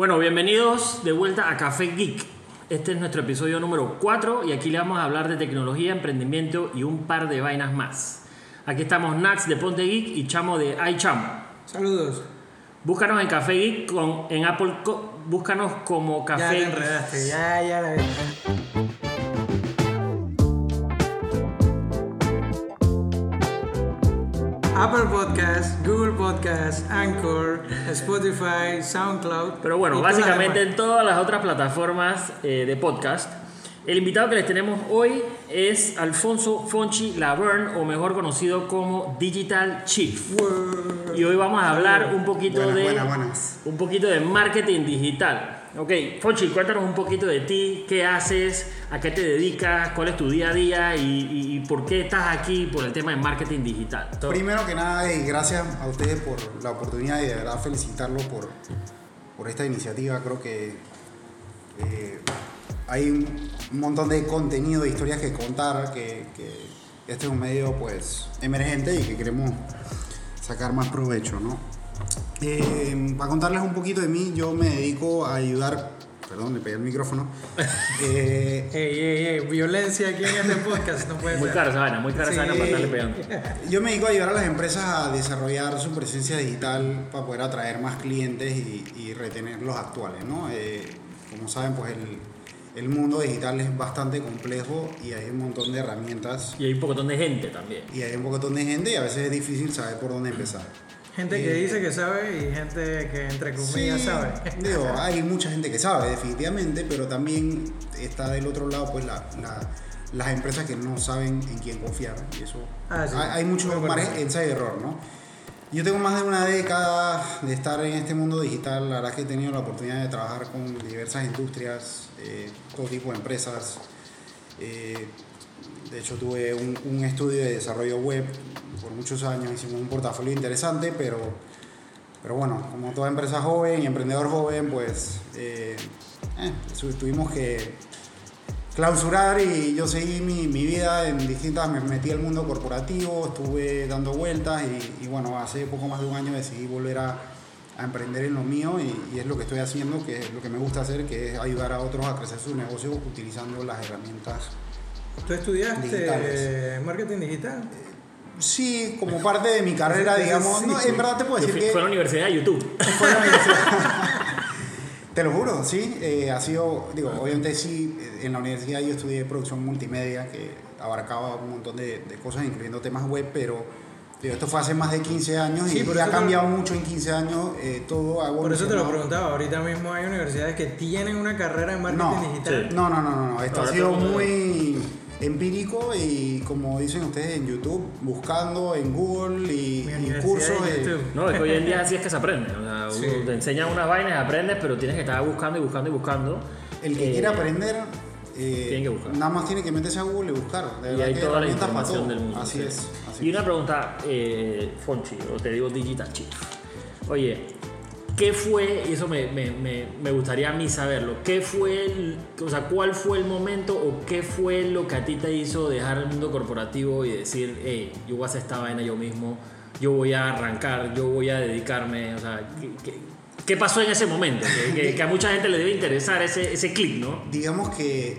Bueno, bienvenidos de vuelta a Café Geek. Este es nuestro episodio número 4 y aquí le vamos a hablar de tecnología, emprendimiento y un par de vainas más. Aquí estamos Nax de Ponte Geek y Chamo de iChamo. Saludos. Búscanos en Café Geek con, en Apple. Búscanos como Ya Café te enredaste, ya, ya la Apple Podcast, Google Podcast, Anchor, Spotify, SoundCloud. Pero bueno, básicamente en todas las otras plataformas eh, de podcast. El invitado que les tenemos hoy es Alfonso Fonchi Laverne, o mejor conocido como Digital Chief. Y hoy vamos a hablar un poquito Buenas, de buenas, buenas. un poquito de marketing digital. Ok, Fonchi, cuéntanos un poquito de ti, qué haces, a qué te dedicas, cuál es tu día a día y, por qué estás aquí por el tema de marketing digital. Primero que nada, gracias a ustedes por la oportunidad y de verdad felicitarlos por, por esta iniciativa. Creo que eh, hay un montón de contenido, de historias que contar, que, que este es un medio pues emergente y que queremos sacar más provecho, ¿no? Eh, para contarles un poquito de mí, yo me dedico a ayudar, perdón, le pegué el micrófono. Eh, Ey, ey, ey, violencia aquí en este podcast, no puede Muy ser. cara esa vaina, muy cara Sí. para estarle pegando. Yo me dedico a ayudar a las empresas a desarrollar su presencia digital para poder atraer más clientes y, y retener los actuales, ¿no? Eh, como saben, pues el, el mundo digital es bastante complejo y hay un montón de herramientas Y hay un montón de gente también. y hay un montón de gente y a veces es difícil saber por dónde empezar. Gente que dice que sabe y gente que entre comillas Sí, sabe. Digo, hay mucha gente que sabe, definitivamente, pero también está del otro lado, pues, la- la- las empresas que no saben en quién confiar. Y eso. Ah, sí. hay, hay mucho Muy margen ensayo y error, ¿no? Yo tengo más de una década de estar en este mundo digital. La verdad es que he tenido la oportunidad de trabajar con diversas industrias, eh, todo tipo de empresas. Eh, de hecho, tuve un, estudio de desarrollo web por muchos años. Hicimos un portafolio interesante, pero, pero bueno, como toda empresa joven y emprendedor joven, pues eh, eh, tuvimos que clausurar y yo seguí mi, mi vida en distintas, me metí al mundo corporativo, estuve dando vueltas y, bueno, hace poco más de un año decidí volver a, emprender en lo mío y, y es lo que estoy haciendo, que es lo que me gusta hacer, que es ayudar a otros a crecer sus negocios utilizando las herramientas. ¿Tú estudiaste Digitales. marketing digital? Sí, como parte de mi carrera, digamos, sí, no, sí. en verdad te puedo decir fui- que... fue a la Universidad de YouTube. Fue a la universidad. Te lo juro, sí. eh, ha sido, digo, obviamente sí, eh, en la universidad yo estudié producción multimedia que abarcaba un montón de, de cosas, incluyendo temas web, pero digo, esto fue hace más de 15 años Sí, y por ha te lo- cambiado mucho en 15 años, eh, todo ha Por eso te lo preguntaba. Ahorita mismo hay universidades que tienen una carrera en marketing No, digital. sí. No, no, no, no, no, esto Ahora ha sido muy empírico y como dicen ustedes en YouTube, buscando en Google y, y cursos. No, es que hoy en día así es que se aprende. O sea, Sí. te enseñan unas vainas, aprendes, pero tienes que estar buscando y buscando y buscando. El que Eh, quiera aprender, eh, tiene que buscar. nada más tiene que meterse a Google y buscar. De Y hay toda la información del mundo. Así sí. es. así y es. una pregunta, eh, Fonchi, o te digo Digital Chief. Oye, ¿qué fue, y eso me, me- me- me gustaría a mí saberlo, qué fue, el, o sea, cuál fue el momento o qué fue lo que a ti te hizo dejar el mundo corporativo y decir, hey, yo voy a hacer esta vaina yo mismo, yo voy a arrancar, yo voy a dedicarme, o sea, ¿qué, qué- qué pasó en ese momento? Que, que- que a mucha gente le debe interesar ese, ese clic, ¿no? Digamos que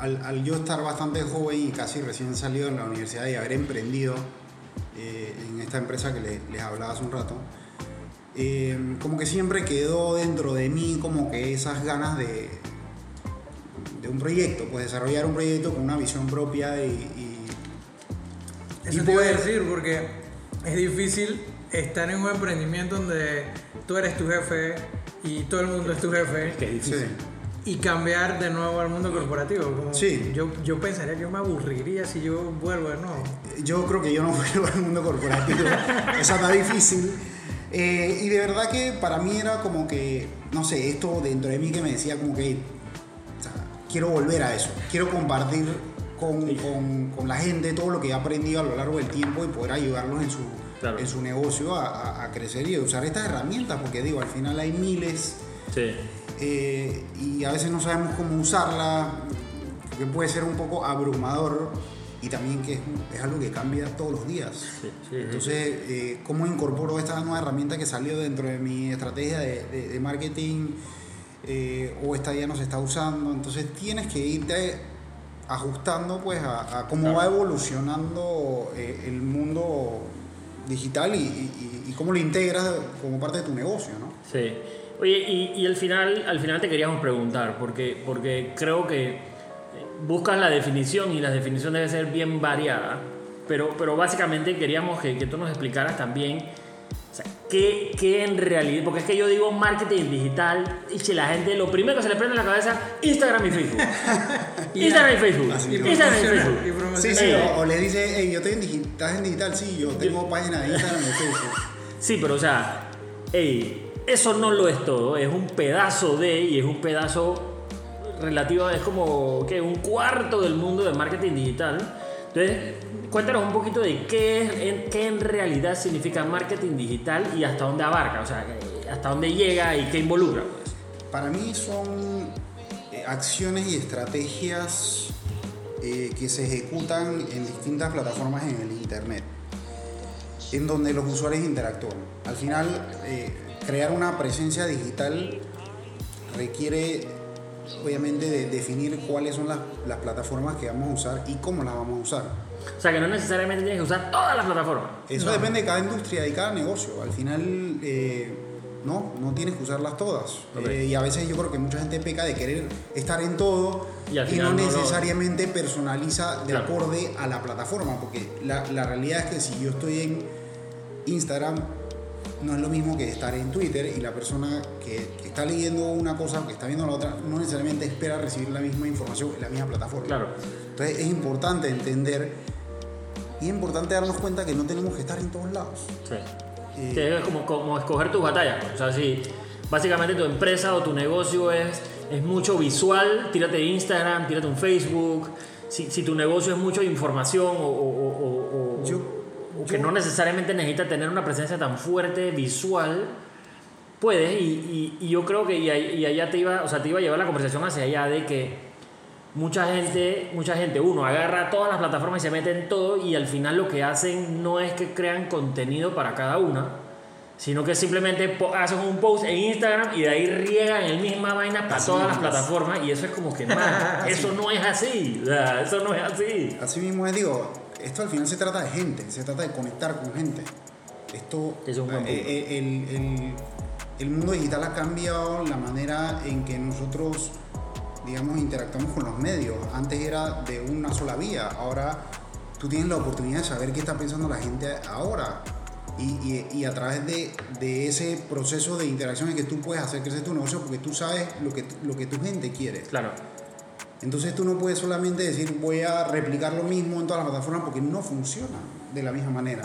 al, al yo estar bastante joven y casi recién salido de la universidad y haber emprendido eh, en esta empresa que le- les hablaba hace un rato, eh, como que siempre quedó dentro de mí como que esas ganas de, de un proyecto, pues desarrollar un proyecto con una visión propia y, y- Eso y te iba a poder- decir porque es difícil estar en un emprendimiento donde tú eres tu jefe y todo el mundo es tu jefe Que difícil. Sí. y cambiar de nuevo al mundo corporativo. Como Sí. Yo, yo pensaría que yo me aburriría si yo vuelvo de nuevo. Yo creo que yo no vuelvo al mundo corporativo. Esa está difícil. Eh, y de verdad que para mí era como que, no sé, esto dentro de mí que me decía como que, o sea, quiero volver a eso. Quiero compartir con, con- con la gente todo lo que he aprendido a lo largo del tiempo y poder ayudarlos en su, Claro. en su negocio a, a- a crecer y a usar estas herramientas. Porque digo, al final hay miles Sí. eh, y a veces no sabemos cómo usarla, que puede ser un poco abrumador y también que es, es algo que cambia todos los días. Sí, sí, Entonces, eh, ¿cómo incorporo esta nueva herramienta que salió dentro de mi estrategia de, de- de marketing eh, o esta ya no se está usando? Entonces, tienes que irte ajustando pues a, a cómo Claro. va evolucionando eh, el mundo digital y, y- y cómo lo integras como parte de tu negocio, ¿no? Sí. Oye, y, y al final, al final te queríamos preguntar, porque, porque creo que eh, buscas la definición y la definición debe ser bien variada, pero, pero básicamente queríamos que, que tú nos explicaras también sea, qué, qué en realidad, porque es que yo digo marketing digital y si la gente, lo primero que se le prende en la cabeza, Instagram y Facebook. Instagram y Facebook. Así. Instagram y Facebook. y Sí, sí, Eh. o, o le dice, hey, yo estoy en digital, ¿estás en digital? Sí, yo tengo página de Instagram y Facebook. Sí, pero o sea, ey, eso no lo es todo, es un pedazo de y es un pedazo relativo, es como que un cuarto del mundo del marketing digital. Entonces, cuéntanos un poquito de qué, es, en, qué en realidad significa marketing digital y hasta dónde abarca, o sea, eh, hasta dónde llega y qué involucra. Pues. Para mí son eh, acciones y estrategias eh, que se ejecutan en distintas plataformas en el Internet, en donde los usuarios interactúan. Al final, crear una presencia digital requiere, obviamente, de definir cuáles son las, las plataformas que vamos a usar y cómo las vamos a usar. O sea, que no necesariamente tienes que usar todas las plataformas. Eso depende de cada industria y cada negocio. Al final, eh, no, no tienes que usarlas todas. Eh, y a veces yo creo que mucha gente peca de querer estar en todo Y no lo- necesariamente personaliza de Claro. acorde a la plataforma. Porque la, la realidad es que si yo estoy en Instagram, no es lo mismo que estar en Twitter y la persona que, que está leyendo una cosa, que está viendo la otra, no necesariamente espera recibir la misma información en la misma plataforma. Claro. Entonces es importante entender y es importante darnos cuenta que no tenemos que estar en todos lados. Sí. Eh, Que es como, como escoger tus batallas. pues. O sea, si básicamente tu empresa o tu negocio es, es mucho visual, tírate Instagram, tírate un Facebook. Si, si tu negocio es mucho información o, o- o- o- Yo- que yo- no necesariamente necesita tener una presencia tan fuerte visual, puedes. Y, y- y yo creo que y, y allá te iba, o sea, te iba a llevar la conversación hacia allá de que mucha gente, mucha gente, uno, agarra todas las plataformas y se mete en todo y al final lo que hacen no es que crean contenido para cada una, sino que simplemente hacen un post en Instagram y de ahí riegan el misma vaina para Así todas las plataformas y eso es como que, man, eso no es así, o sea, eso no es así. Así mismo es, digo, esto al final se trata de gente, se trata de conectar con gente. Esto, es un buen eh, punto. eh, el, el- el mundo digital ha cambiado la manera en que nosotros, digamos, interactuamos con los medios. Antes era de una sola vía, ahora tú tienes la oportunidad de saber qué está pensando la gente ahora. Y, y- y a través de, de ese proceso de interacción es que tú puedes hacer crecer tu negocio porque tú sabes lo que, lo que tu gente quiere. Claro, Entonces tú no puedes solamente decir voy a replicar lo mismo en todas las plataformas porque no funciona de la misma manera.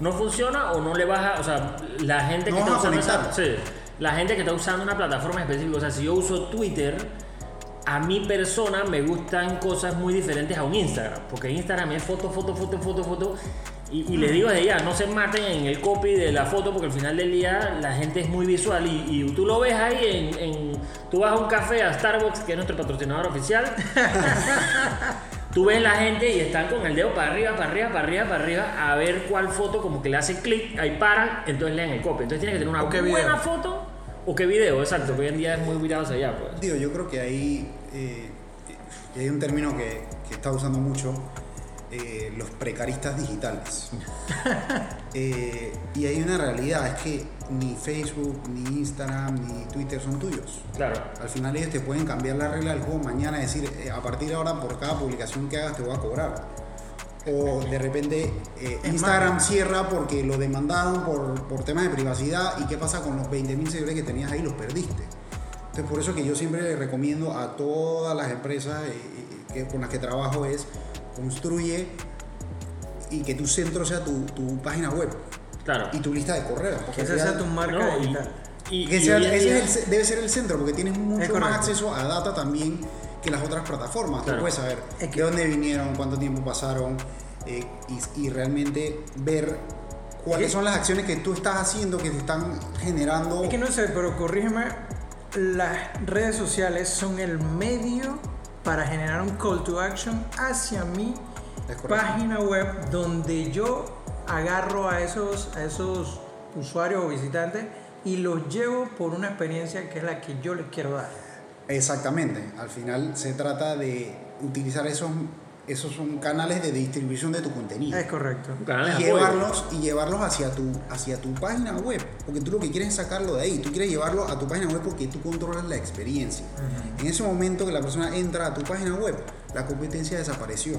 no funciona o no le vas a, o sea, la gente que No está vas a usando esa, sí, la gente que está usando una plataforma específica, o sea, si yo uso Twitter, a mi persona me gustan cosas muy diferentes a un Instagram, porque Instagram es foto, foto, foto, foto, foto. Y, y les digo desde ya, no se maten en el copy de la foto porque al final del día la gente es muy visual y, y tú lo ves ahí en, en- Tú vas a un café, a Starbucks, que es nuestro patrocinador oficial, Tú ves la gente y están con el dedo para arriba, para arriba, para arriba, para arriba, a ver cuál foto como que le hace clic, ahí paran, entonces leen el copy. Entonces tienes que tener una buena video. foto o qué video, exacto, que hoy en día es muy virado hacia allá, pues. Digo, yo creo que ahí eh, eh, hay un término que, que está usando mucho, eh, los precaristas digitales. Eh, y hay una realidad, es que ni Facebook, ni Instagram, ni Twitter son tuyos. Claro. Al final ellos te pueden cambiar la regla del juego mañana, es decir, eh, a partir de ahora por cada publicación que hagas te voy a cobrar. O de repente Instagram cierra porque lo demandaron por, por temas de privacidad y qué pasa con los 20.000 seguidores que tenías ahí, los perdiste. Entonces por eso que yo siempre le recomiendo a todas las empresas que, con las que trabajo es construye y que tu centro sea tu, tu página web Claro. y tu lista de correos. Que ese sea tu marca No, y- digital. y- que y sea- ese día- es el- debe ser el centro porque tienes mucho más acceso a data también que las otras plataformas. Claro. Tú puedes saber Es que- de dónde vinieron, cuánto tiempo pasaron eh, y, y realmente ver cuáles son las acciones que tú estás haciendo que te están generando. Es que no sé, pero corrígeme, las redes sociales son el medio para generar un call to action hacia correcto. página web donde yo agarro a esos, a esos usuarios o visitantes y los llevo por una experiencia que es la que yo les quiero dar. Exactamente. Al final se trata de utilizar esos, esos son canales de distribución de tu contenido. Es correcto. Canales y llevarlos y llevarlos hacia tu hacia tu página web porque tú lo que quieres es sacarlo de ahí. Tú quieres llevarlo a tu página web porque tú controlas la experiencia. En ese momento que la persona entra a tu página web la competencia desapareció.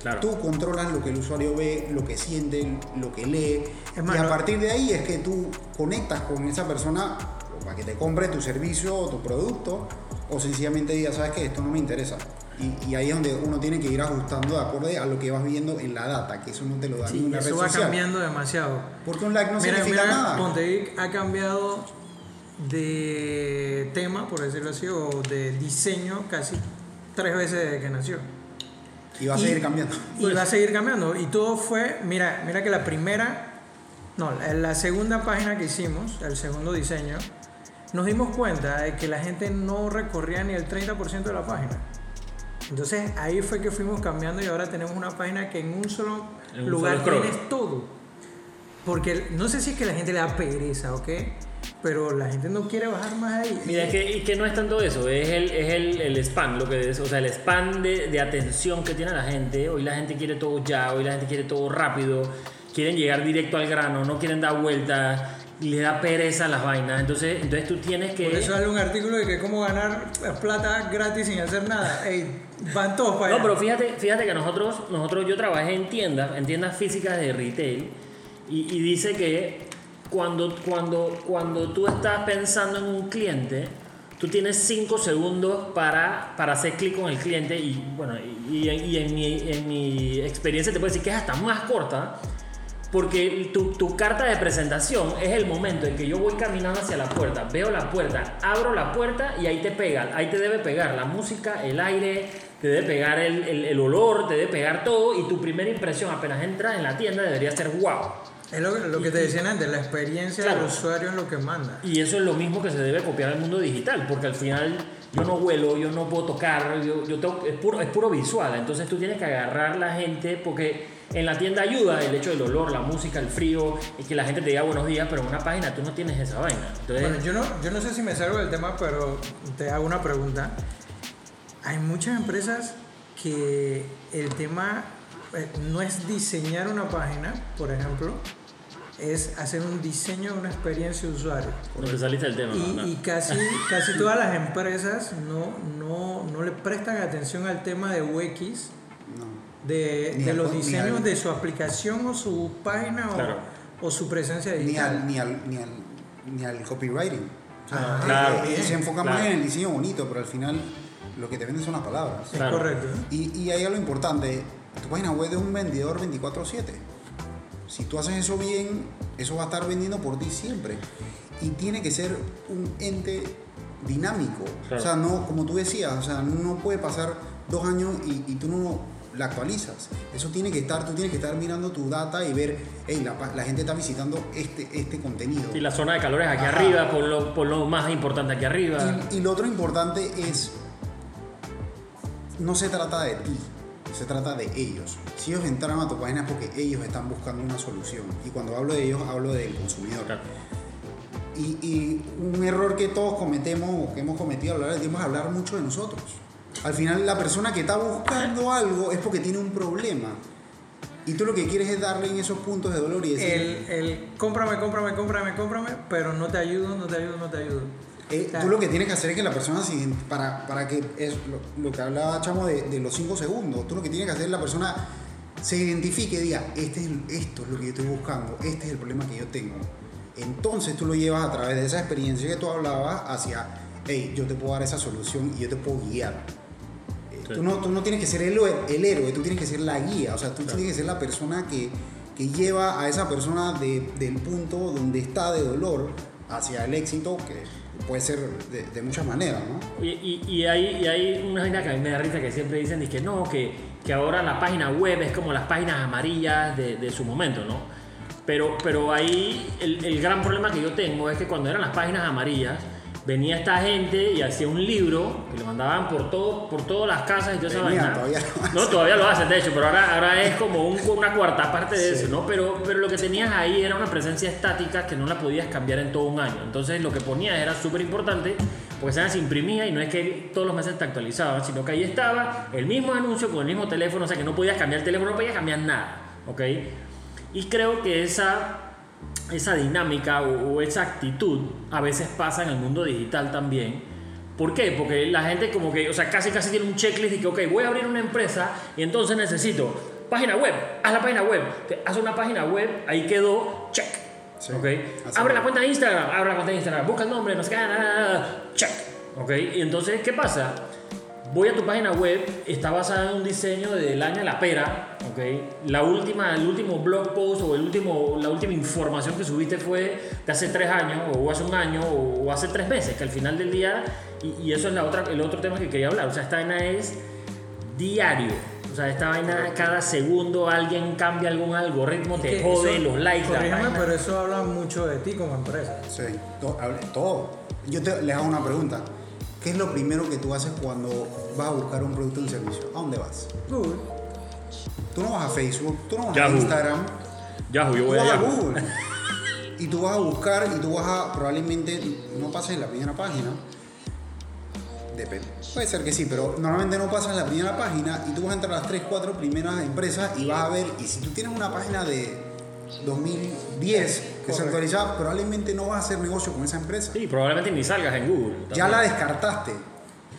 Claro. tú controlas lo que el usuario ve lo que siente lo que lee. Es más, y a no- partir de ahí es que tú conectas con esa persona para que te compre tu servicio o tu producto o sencillamente diga sabes que esto no me interesa y, y ahí es donde uno tiene que ir ajustando de acuerdo a lo que vas viendo en la data, que eso no te lo da Sí, ninguna red eso va social. cambiando demasiado. Porque un like no mira, significa mira, nada. Montevic ha cambiado de tema, por decirlo así, o de diseño casi tres veces desde que nació. Y va a Y- seguir cambiando. Y va a seguir cambiando. Y todo fue, mira, mira que la primera, no, la segunda página que hicimos, el segundo diseño, nos dimos cuenta de que la gente no recorría ni el 30% de la página. Entonces ahí fue que fuimos cambiando y ahora tenemos una página que en un solo En un lugar solo tienes todo. Porque no sé si es que la gente le da pereza o qué, pero la gente no quiere bajar más ahí. Mira, es que, y que no es tanto eso, es el, es el, el spam, lo que es, o sea, el spam de, de atención que tiene la gente. Hoy la gente quiere todo ya, hoy la gente quiere todo rápido, quieren llegar directo al grano, no quieren dar vueltas, les da pereza las vainas. Entonces, entonces tú tienes que. Por eso sale un artículo de que cómo ganar plata gratis sin hacer nada. Ey, van todos para No, allá. pero fíjate, fíjate que nosotros, nosotros yo trabajé en tiendas, en tiendas físicas de retail, y, y dice que cuando, cuando, cuando tú estás pensando en un cliente, tú tienes 5 segundos para, para hacer clic con el cliente, y bueno, y, y en, mi, en mi experiencia te puedo decir que es hasta más corta. Porque tu, tu carta de presentación es el momento en que yo voy caminando hacia la puerta, veo la puerta, abro la puerta y ahí te pega, ahí te debe pegar la música, el aire, te debe pegar el, el- el olor, te debe pegar todo y tu primera impresión apenas entras en la tienda debería ser wow. Es lo, lo que te decían antes, la experiencia Claro. del usuario es lo que manda. Y eso es lo mismo que se debe copiar al mundo digital, porque al final yo no huelo, yo no puedo tocar, yo, yo tengo- es, puro, es puro visual, entonces tú tienes que agarrar la gente, porque en la tienda ayuda el hecho del olor, la música, el frío, y que la gente te diga buenos días, pero en una página tú no tienes esa vaina. Entonces, Bueno, yo no, yo no sé si me salgo del tema, pero te hago una pregunta. Hay muchas empresas que el tema eh, no es diseñar una página, por ejemplo, es hacer un diseño de una experiencia de usuario. no te saliste del tema. Y, ¿no? y casi, casi todas las empresas no, no, no le prestan atención al tema de UX, No. De, Ni los ni diseños al- de su aplicación o su página o- Claro. o, su presencia Ni digital. al, ni, al, ni, al, ni al copywriting. O sea, Ah, eh, claro. eh, se enfoca más en el diseño bonito, pero al final lo que te venden son las palabras. Es Claro. correcto. Y, y hay algo importante, tu página web es un vendedor 24/7. Si tú haces eso bien, eso va a estar vendiendo por ti siempre. Y tiene que ser un ente dinámico. Claro. O sea, no, como tú decías, o sea, no puede pasar dos años y, y tú no la actualizas. Eso tiene que estar, tú tienes que estar mirando tu data y ver, hey, la, la gente está visitando este, este contenido. Y la zona de calores aquí Ajá. arriba, por lo, por lo más importante aquí arriba. Y, y lo otro importante es, no se trata de ti, se trata de ellos. Si ellos entraron a tu página es porque ellos están buscando una solución. Y cuando hablo de ellos, hablo del consumidor. Claro. Y, y un error que todos cometemos o que hemos cometido a lo largo del tiempo es hablar mucho de nosotros. Al final la persona que está buscando algo es porque tiene un problema. Y tú lo que quieres es darle en esos puntos de dolor y decir, El, el cómprame, cómprame, cómprame, cómprame, pero no te ayudo, no te ayudo, no te ayudo. Eh, O sea, tú lo que tienes que hacer es que la persona, para, para que es lo, lo que hablaba Chamo de, de los 5 segundos, tú lo que tienes que hacer es que la persona se identifique y diga, este es, esto es lo que yo estoy buscando, este es el problema que yo tengo. Entonces tú lo llevas a través de esa experiencia que tú hablabas hacia, hey, yo te puedo dar esa solución y yo te puedo guiar. Eh, Sí. Tú, no, tú no tienes que ser el, héroe- el héroe, tú tienes que ser la guía, o sea, tú tienes que ser la persona que, que lleva a esa persona de- del punto donde está de dolor hacia el éxito, que puede ser de, de muchas maneras, ¿no? Y, y, y hay, y hay una vaina que a mí me da risa que siempre dicen que no, que, que ahora la página web es como las páginas amarillas de, de su momento, ¿no? Pero, pero ahí el, el gran problema que yo tengo es que cuando eran las páginas amarillas, venía esta gente y hacía un libro que lo mandaban por todo, por todas las casas y toda esa vaina. todavía lo hacen. no, todavía lo hacen, de hecho, pero ahora, ahora es como un- una cuarta parte de Sí. eso, ¿no? Pero, pero lo que tenías ahí era una presencia estática que no la podías cambiar en todo un año. Entonces lo que ponías era súper importante porque se se imprimía y no es que todos los meses te actualizaban, sino que ahí estaba el mismo anuncio con el mismo teléfono, o sea que no podías cambiar el teléfono, no podías cambiar nada, ¿ok? Y creo que esa esa dinámica o, o esa actitud a veces pasa en el mundo digital también. ¿Por qué? Porque la gente como que, o sea, casi casi tiene un checklist de que, ok, voy a abrir una empresa y entonces necesito página web, haz la página web, haz una página web, ahí quedó, check. Sí, ok, así abre la cuenta de Instagram, abre la cuenta de Instagram, busca el nombre, no sé qué, check. Ok, y entonces, ¿qué pasa? Voy a tu página web, está basada en un diseño del año de la pera, ¿ok? La última, el último blog post o el último, la última información que subiste fue de hace tres años o hace un año o, o hace tres meses, que al final del día, y, y eso es la otra, el otro tema que quería hablar, o sea, esta vaina es diario. O sea, esta vaina cada segundo alguien cambia algún algoritmo, te Que jode eso- los likes, la corrígeme, vaina. pero eso habla mucho de ti como empresa. Sí, to- hable- todo. Yo te, les hago una pregunta. ¿Qué es lo primero que tú haces cuando vas a buscar un producto o un servicio? ¿A dónde vas? Google. Tú no vas a Facebook, tú no vas a Yahoo. Instagram, Yahoo, yo voy vas a allá. Google. Y tú vas a buscar y tú vas a probablemente no pases en la primera página. Depende. Puede ser que sí, pero normalmente no pasas en la primera página y tú vas a entrar a las 3, 4 primeras empresas y vas a ver, y si tú tienes una página de 2010 que se Correcto. actualiza, probablemente no vas a hacer negocio con esa empresa. Sí, probablemente ni salgas en Google. Ya la descartaste.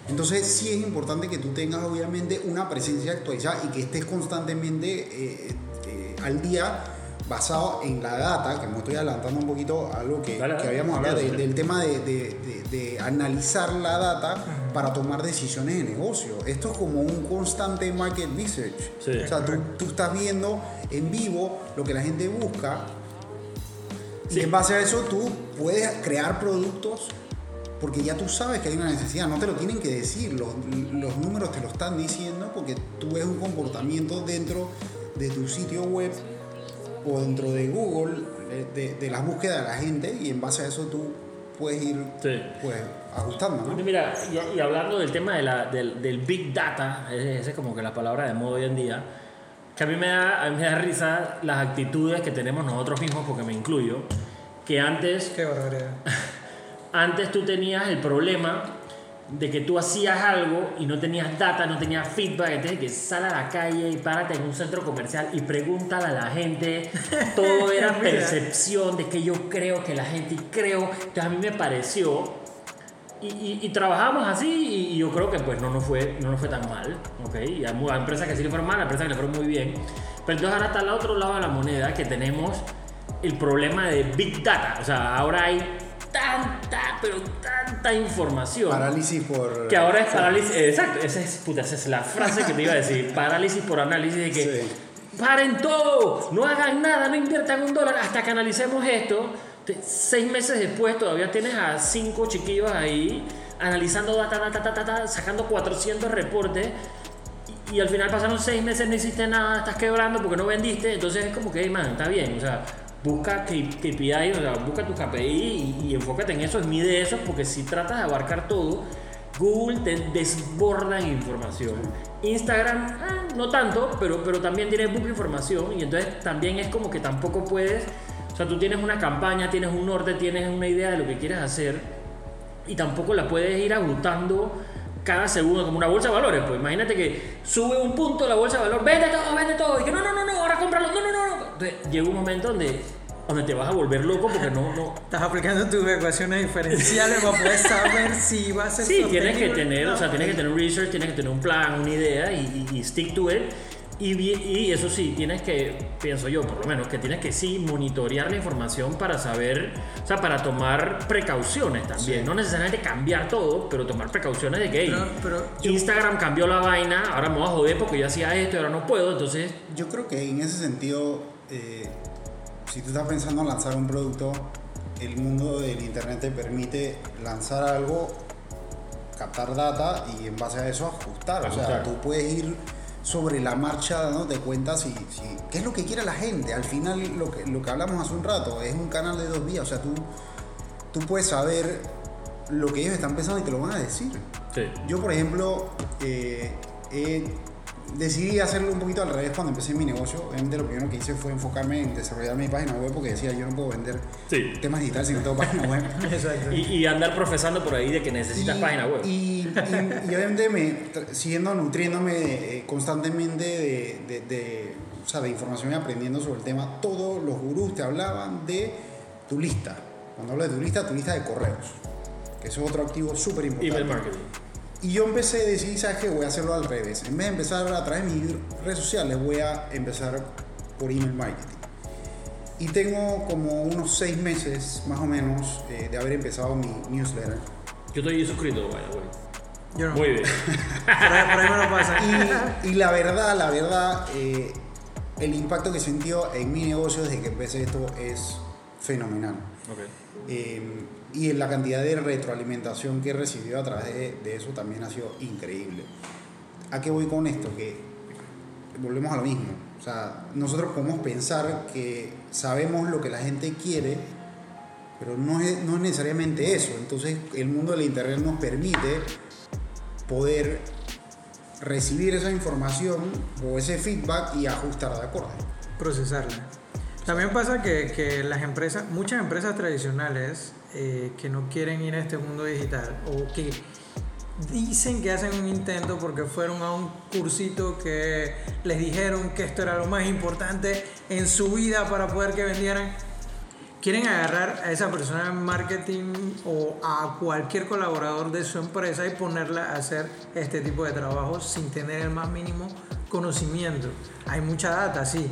Entonces sí es importante que tú tengas obviamente una presencia actualizada y que estés constantemente eh, eh, al día basado en la data, que me estoy adelantando un poquito a algo que, Dale, que dale, habíamos hablado, de- del tema de, de- de- de analizar la data para tomar decisiones de negocio. Esto es como un constante market research. Sí. O sea, tú, tú estás viendo en vivo lo que la gente busca Sí. y en base a eso tú puedes crear productos porque ya tú sabes que hay una necesidad, no te lo tienen que decir, los, los números te lo están diciendo porque tú ves un comportamiento dentro de tu sitio web o dentro de Google, de, de- de las búsquedas de la gente y en base a eso tú puedes ir Sí. pues, ajustando. ¿no? Mira, y, y hablando del tema de la- del, del Big Data, esa es como que la palabra de moda hoy en día, que a mí, me da, a mí me da risa las actitudes que tenemos nosotros mismos, porque me incluyo, que antes, Qué barbaridad. antes tú tenías el problema de que tú hacías algo y no tenías data, no tenías feedback, entonces que sal a la calle y párate en un centro comercial y pregúntale a la gente, todo era percepción de que yo creo que la gente y creo, entonces a mí me pareció y, y, y trabajamos así y, y yo creo que pues no nos fue, no nos fue tan mal, ¿ok? Y hay, hay empresas que sí le fueron mal, hay empresas que le fueron muy bien. Pero entonces ahora está al otro lado de la moneda que tenemos el problema de Big Data. O sea, ahora hay tanta, pero tanta información. Parálisis por... Que ahora es parálisis, exacto, esa es, puta, esa es la frase que te iba a decir, parálisis por análisis de que Sí. paren todo, no hagan nada, no inviertan un dólar hasta que analicemos esto. Seis meses después todavía tienes a cinco chiquillos ahí analizando data, data, data, data, sacando 400 reportes y, y al final pasaron seis meses, no hiciste nada, estás quebrando porque no vendiste, entonces es como que, hey, man, está bien, o sea, busca KPI, o sea, busca tu KPI y, y enfócate en eso, mide eso, porque si tratas de abarcar todo, Google te desborda en información. Instagram, ah, no tanto, pero, pero también tiene mucha información y entonces también es como que tampoco puedes, o sea, tú tienes una campaña, tienes un norte, tienes una idea de lo que quieres hacer y tampoco la puedes ir agotando cada segundo como una bolsa de valores. Pues imagínate que sube un punto la bolsa de valor, vende todo, vende todo, y que no, no, no, no, ahora cómpralo, no, no, no, no. Entonces llega un momento donde, donde te vas a volver loco porque no, no. Estás aplicando tus ecuaciones diferenciales para poder saber si va a ser Sí, tienes que tener, o sea, tienes que tener un research, tienes que tener un plan, una idea y, y- y stick to it. Y, y eso sí, tienes que, pienso yo por lo menos, que tienes que sí monitorear la información para saber, o sea, para tomar precauciones también. Sí. No necesariamente cambiar todo, pero tomar precauciones de que hey, Pero- pero yo- Instagram cambió la vaina, ahora me voy a joder porque yo hacía esto y ahora no puedo, entonces Yo creo que en ese sentido, eh, si tú estás pensando en lanzar un producto, el mundo del internet te permite lanzar algo, captar data y en base a eso ajustar. O sea, Ajustar. tú puedes ir sobre la marcha dándote cuenta si, si- qué es lo que quiere la gente. Al final, lo que, lo que hablamos hace un rato, es un canal de dos vías. O sea, tú, tú puedes saber lo que ellos están pensando y te lo van a decir. Sí. Yo, por ejemplo, eh, eh, decidí hacerlo un poquito al revés cuando empecé mi negocio. Obviamente lo primero que hice fue enfocarme en desarrollar mi página web porque decía yo no puedo vender Sí. temas digitales si no tengo página web. Exacto. Y, y andar profesando por ahí de que necesitas Y- página web. Y, y- y obviamente me, siguiendo nutriéndome eh, constantemente de, de- de, o sea, de información y aprendiendo sobre el tema, todos los gurús te hablaban de tu lista. Cuando hablo de tu lista, tu lista de correos, que eso es otro activo súper importante. Email marketing. Y yo empecé a decir, ¿sabes qué? Voy a hacerlo al revés. En vez de empezar a través de mis redes sociales, voy a empezar por email marketing. Y tengo como unos seis meses, más o menos, eh, de haber empezado mi newsletter. Yo estoy suscrito, vaya, güey. Yo no. Muy bien. Por ahí, por ahí me lo pasan. Y, y la verdad, la verdad, eh, el impacto que sintió en mi negocio desde que empecé esto es fenomenal. Ok. Eh, y la cantidad de retroalimentación que he recibido a través de, de eso también ha sido increíble. ¿A qué voy con esto? Que volvemos a lo mismo. O sea, nosotros podemos pensar que sabemos lo que la gente quiere, pero no es, no es necesariamente eso. Entonces, el mundo del Internet nos permite poder recibir esa información o ese feedback y ajustar de acuerdo. procesarla. También pasa que, que las empresas, muchas empresas tradicionales eh, que no quieren ir a este mundo digital o que dicen que hacen un intento porque fueron a un cursito que les dijeron que esto era lo más importante en su vida para poder que vendieran, quieren agarrar a esa persona en marketing o a cualquier colaborador de su empresa y ponerla a hacer este tipo de trabajo sin tener el más mínimo conocimiento. Hay mucha data, sí.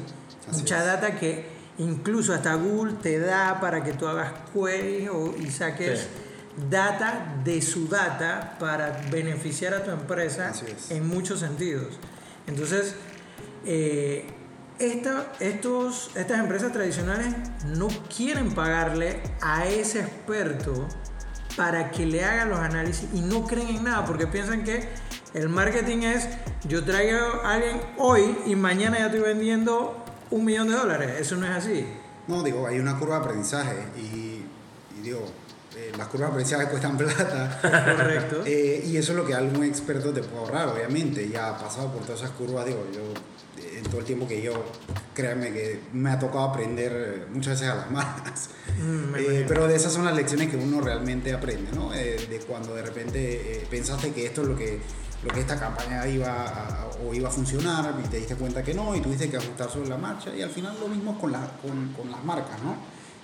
Así mucha es. data que incluso hasta Google te da para que tú hagas queries o, y saques Sí. data de su data para beneficiar a tu empresa en muchos sentidos. Entonces, eh, esta- estos, estas empresas tradicionales no quieren pagarle a ese experto para que le haga los análisis y no creen en nada porque piensan que el marketing es yo traigo a alguien hoy y mañana ya estoy vendiendo un millón de dólares. Eso no es así. No, digo, hay una curva de aprendizaje y, y digo, eh, las curvas de aprendizaje cuestan plata. Correcto. Eh, y eso es lo que algún experto te puede ahorrar, obviamente. Ya ha pasado por todas esas curvas, digo, yo eh, en todo el tiempo que yo, créanme que me ha tocado aprender eh, muchas veces a las malas. Mm, Eh, pero de esas son las lecciones que uno realmente aprende, ¿no? Eh, de cuando de repente pensaste que esto es lo que, lo que esta campaña iba a, o iba a funcionar y te diste cuenta que no y tuviste que ajustar sobre la marcha y al final lo mismo con, la- con, con las marcas, ¿no?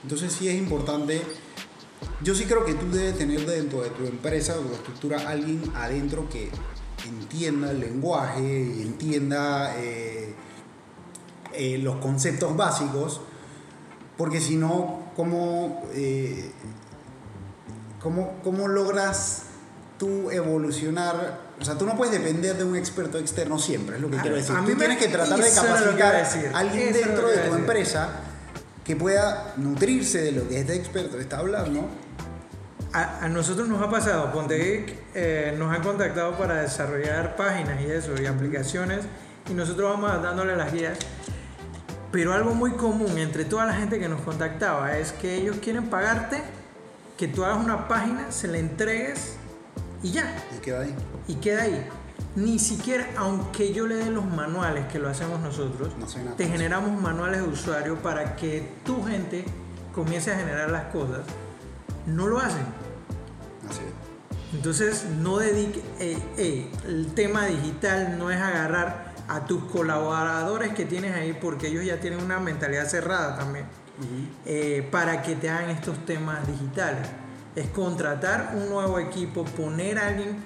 Entonces sí es importante, yo sí creo que tú debes tener dentro de tu empresa o tu estructura alguien adentro que entienda el lenguaje y entienda eh, eh, los conceptos básicos porque si no, ¿cómo, eh, cómo, cómo logras tú evolucionar? O sea, tú no puedes depender de un experto externo siempre, es lo que A- quiero decir. a mí Tú me- tienes que tratar de capacitar a alguien eso dentro de tu empresa que pueda nutrirse de lo que este experto está hablando. A, a nosotros nos ha pasado, Ponte Geek, eh, nos han contactado para desarrollar páginas y eso, y aplicaciones, y nosotros vamos dándole las guías. Pero algo muy común entre toda la gente que nos contactaba es que ellos quieren pagarte, que tú hagas una página, se la entregues y ya, Y queda ahí. y queda ahí. Ni siquiera, aunque yo le dé los manuales que lo hacemos nosotros, No te generamos manuales de usuario para que tu gente comience a generar las cosas, no lo hacen. Así es. Entonces, no dedique. eh, eh, el tema digital no es agarrar a tus colaboradores que tienes ahí, porque ellos ya tienen una mentalidad cerrada también, eh, para que te hagan estos temas digitales. Es contratar un nuevo equipo, poner a alguien.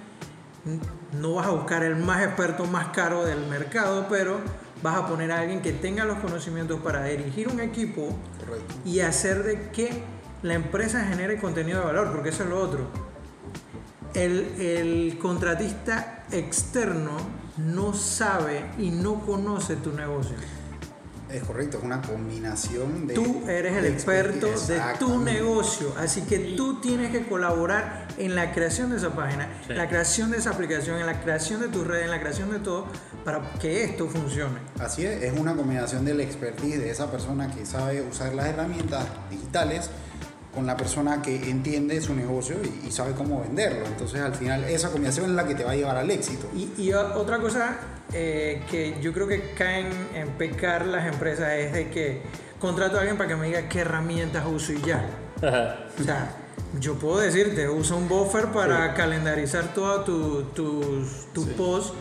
No vas a buscar el más experto, más caro del mercado, pero vas a poner a alguien que tenga los conocimientos para dirigir un equipo Correcto. y hacer de que la empresa genere contenido de valor, porque eso es lo otro. El, el contratista externo no sabe y no conoce tu negocio. Es correcto, es una combinación de. Tú eres el de experto de tu negocio, así que tú tienes que colaborar en la creación de esa página, Sí. la creación de esa aplicación, en la creación de tus redes, en la creación de todo, para que esto funcione. Así es, es una combinación del expertise de esa persona que sabe usar las herramientas digitales con la persona que entiende su negocio y, y sabe cómo venderlo. Entonces al final esa combinación es la que te va a llevar al éxito. Y, y otra cosa eh, que yo creo que caen en pecar las empresas es de que contrato a alguien para que me diga qué herramientas uso y ya. O sea, yo puedo decirte, usa un buffer para calendarizar todos tu, tus tus posts,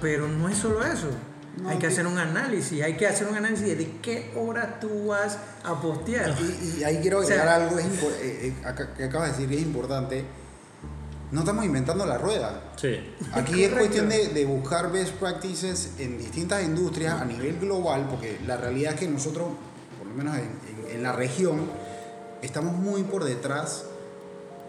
pero no es solo eso. No, hay que hacer un análisis, hay que hacer un análisis de qué hora tú vas a postear. Y, y ahí quiero O sea- agregar algo es eh, eh, que acabas de decir que es importante. No estamos inventando la rueda. Sí. Aquí es cuestión de, de buscar best practices en distintas industrias a nivel global, porque la realidad es que nosotros, por lo menos en, en- en la región, estamos muy por detrás,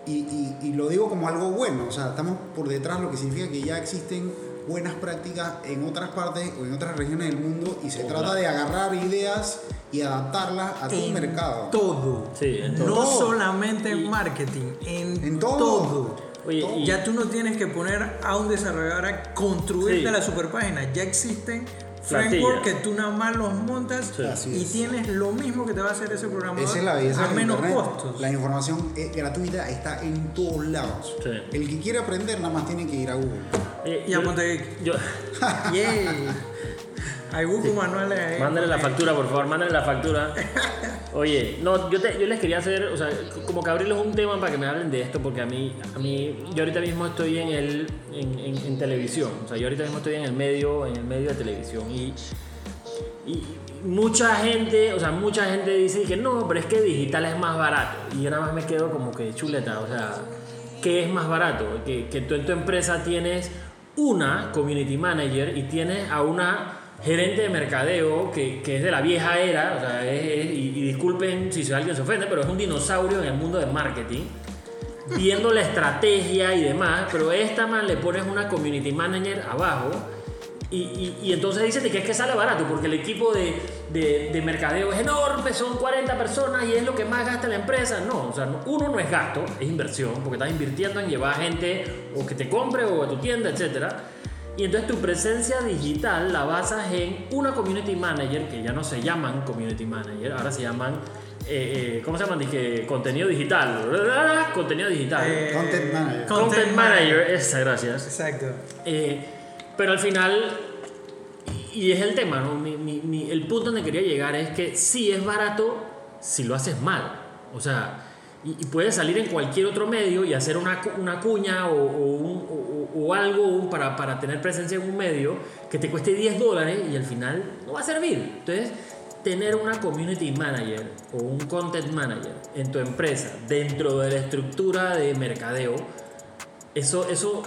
y, y- y lo digo como algo bueno, o sea, estamos por detrás, lo que significa que ya existen buenas prácticas en otras partes o en otras regiones del mundo, y se trata de agarrar ideas y adaptarlas a tu mercado. Todo. Sí, en todo. No solamente en marketing, en, En todo. todo. Oye, Todo. y- Ya tú no tienes que poner a un desarrollador a construirte Sí. la superpágina. Ya existen Frameworks que tú nada más los montas Sí. Y es. tienes lo mismo que te va a hacer ese programador Esa es la belleza a menos Internet. costos. La información es gratuita está en todos lados. Sí. El que quiere aprender nada más tiene que ir a Google. Eh, Y yo- aponte- yo- Yay. Hay bucos manuales ahí. Mándale la factura, por favor, mándale la factura. Oye, no, yo, te- yo les quería hacer, o sea, como que abrirles un tema para que me hablen de esto, porque a mí, a mí yo ahorita mismo estoy en, el, en, en- televisión, o sea, yo ahorita mismo estoy en el medio, en el medio de televisión y, y mucha gente, o sea, mucha gente dice que no, pero es que digital es más barato. Y yo nada más me quedo como que chuleta, o sea, ¿qué es más barato? Que, que tú en tu empresa tienes una community manager y tienes a una gerente de mercadeo que, que es de la vieja era, o sea, es- es- y, y disculpen si alguien se ofende, pero es un dinosaurio en el mundo del marketing viendo la estrategia y demás, pero esta man le pones una community manager abajo y, y- y entonces dice que es que sale barato porque el equipo de, de- de mercadeo es enorme, son 40 personas y es lo que más gasta la empresa. No, o sea, no- uno no es gasto, es inversión porque estás invirtiendo en llevar gente o que te compre o a tu tienda, etcétera. Y entonces tu presencia digital la basas en una community manager que ya no se llaman community manager, ahora se llaman, eh, eh, ¿cómo se llaman? Dije, contenido digital. Contenido digital. Eh, Content manager. Content, manager, esa, gracias. Exacto. Eh, pero al final, y es el tema, ¿no? Mi- mi- mi- el punto donde quería llegar es que sí es barato si lo haces mal. O sea, y, y puedes salir en cualquier otro medio y hacer una, una cuña o, o un- o- o algo para, para tener presencia en un medio que te cueste 10 dólares y al final no va a servir. Entonces, tener una community manager o un content manager en tu empresa dentro de la estructura de mercadeo eso, eso,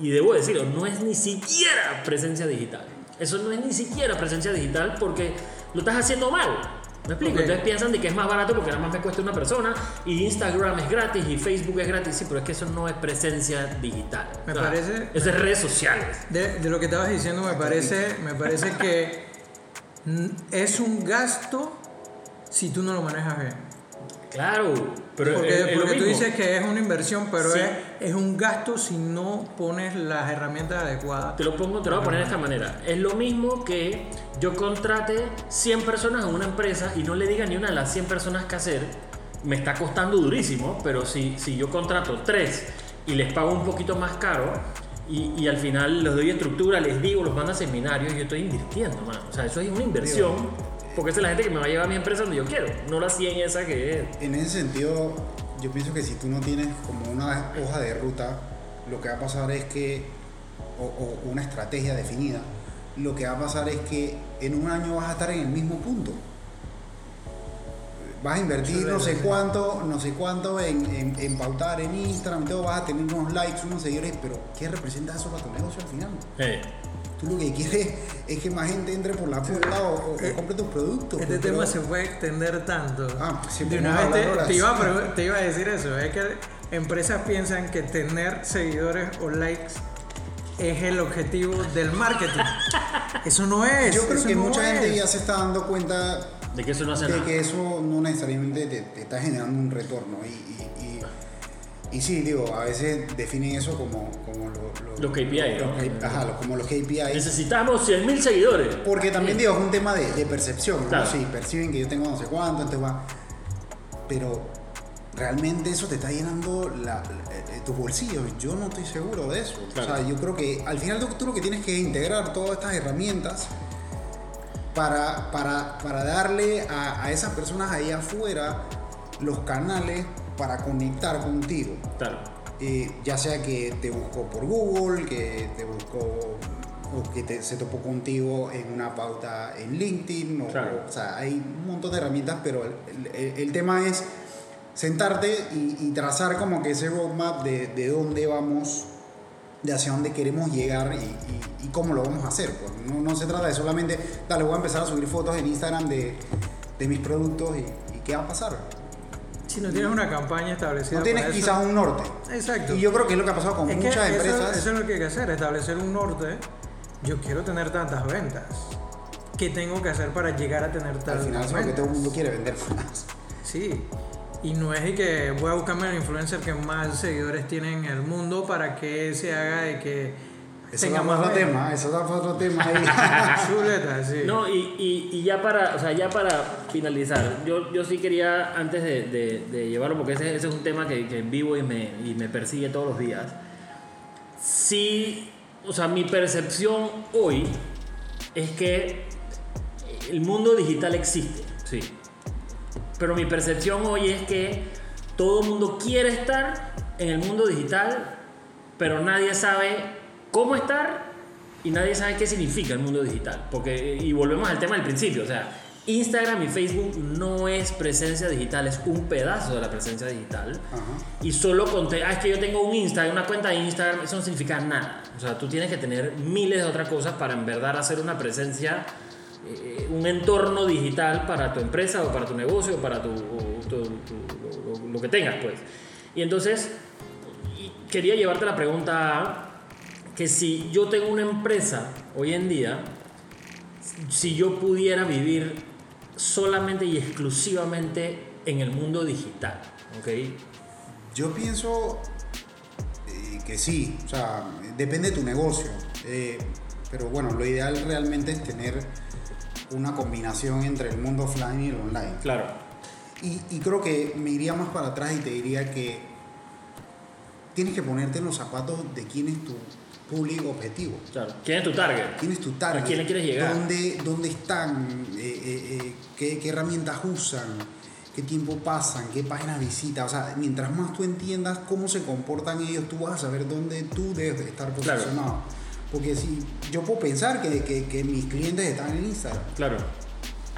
y debo decirlo, no es ni siquiera presencia digital. Eso no es ni siquiera presencia digital porque lo estás haciendo mal. ¿Me explico? Ok. Entonces piensan de que es más barato porque nada más me cuesta una persona y Instagram es gratis y Facebook es gratis. Sí, pero es que eso no es presencia digital. Me parece- Eso es redes sociales. De, de lo que estabas diciendo me parece, me parece que es un gasto si tú no lo manejas bien. Claro, pero Porque, es- es lo porque tú dices que es una inversión, pero Sí. es, es un gasto si no pones las herramientas adecuadas. Te lo pongo, te lo voy a poner de esta manera. Es lo mismo que yo contrate 100 personas en una empresa y no le diga ni una de las 100 personas qué hacer. Me está costando durísimo, pero si, si yo contrato 3 y les pago un poquito más caro y, y al final les doy estructura, les digo, los mando a seminarios, yo estoy invirtiendo, man. O sea, eso es una inversión. Porque esa es la gente que me va a llevar a mi empresa donde yo quiero, no la 100 esa que es. En ese sentido, yo pienso que si tú no tienes como una hoja de ruta, lo que va a pasar es que, o, o una estrategia definida, lo que va a pasar es que en un año vas a estar en el mismo punto. Vas a invertir no sé cuánto, no sé cuánto en, en, en pautar en Instagram, y todo, vas a tener unos likes, unos seguidores, pero ¿qué representa eso para tu negocio al final? Eh, Tú lo que quieres es que más gente entre por la puerta o, o- o Eh, compre tus productos. Este pues, tema pero- se puede extender tanto. Ah, pues de una vez te, iba a, pregu- te iba a decir eso. Es que empresas piensan que tener seguidores o likes es el objetivo del marketing. Eso no es. Yo creo que no mucha gente ya se está dando cuenta de que eso no hace de nada. que eso no necesariamente te, te está generando un retorno. Y, y, y- sí, digo, a veces definen eso como, como lo- lo- Los KPI, los ¿no? K- ajá, como los KPIs. Necesitamos 100.000 seguidores. Porque también digo, es un tema de, de percepción. ¿no? Claro. Sí, perciben que yo tengo no sé cuánto, entonces va. Pero realmente eso te está llenando la, la- eh, tus bolsillos. Yo no estoy seguro de eso. Claro. O sea, yo creo que al final tú, lo que tienes que es integrar todas estas herramientas para, para, para darle a, a esas personas ahí afuera los canales para conectar contigo. Claro. Eh, ya sea que te buscó por Google, que te buscó o que te- se topó contigo en una pauta en LinkedIn, o, Claro. o sea, hay un montón de herramientas, pero el, el- el tema es sentarte y, y trazar como que ese roadmap de, de dónde vamos, de hacia dónde queremos llegar y, y- y cómo lo vamos a hacer. Pues no, no se trata de solamente, dale, voy a empezar a subir fotos en Instagram de, de mis productos y, y qué va a pasar. Si no tienes una campaña establecida. No tienes para eso- quizás un norte. Exacto. Y yo creo que es lo que ha pasado con Es muchas empresas. Eso, es lo que hay que hacer, establecer un norte. Yo quiero tener tantas ventas. ¿Qué tengo que hacer para llegar a tener Al tantas final es lo que ventas? todo el mundo quiere vender más. Sí. Y no es que voy a buscarme el influencer que más seguidores tiene en el mundo para que se haga de que Eso da para otro tema, eso da para otro tema ahí. Chuleta, sí. No, y, y, y ya para, o sea, ya para finalizar, yo, yo sí quería, antes de, de- de llevarlo, porque ese, ese es un tema que, que vivo y me, y me persigue todos los días, sí, o sea, mi percepción hoy es que el mundo digital existe, sí. Pero mi percepción hoy es que todo el mundo quiere estar en el mundo digital, pero nadie sabe cómo estar y nadie sabe qué significa el mundo digital. Porque, y volvemos al tema del principio, o sea, Instagram y Facebook no es presencia digital, es un pedazo de la presencia digital. Ajá. Y solo conté, ah, es que yo tengo un Instagram, una cuenta de Instagram, eso no significa nada. O sea, tú tienes que tener miles de otras cosas para en verdad hacer una presencia, eh, un entorno digital para tu empresa o para tu negocio o para tu, o tu- tu- lo, lo- que tengas, pues. Y entonces, quería llevarte la pregunta que si yo tengo una empresa hoy en día, si yo pudiera vivir solamente y exclusivamente en el mundo digital, ¿ok? Yo pienso eh, que sí, o sea, depende de tu negocio. eh, pero bueno, lo ideal realmente es tener una combinación entre el mundo offline y el online. Claro. Y, y creo que me iría más para atrás y te diría que tienes que ponerte en los zapatos de quién es tu público objetivo. Claro. ¿Quién es tu target? ¿Quién es tu target? ¿A quién le quieres llegar? ¿Dónde, dónde están? Eh, eh, eh, ¿qué, qué herramientas usan? ¿Qué tiempo pasan? ¿Qué páginas visitan? O sea, mientras más tú entiendas cómo se comportan ellos, tú vas a saber dónde tú debes de estar Claro. posicionado. Porque si yo puedo pensar que, que- que mis clientes están en Instagram, Claro.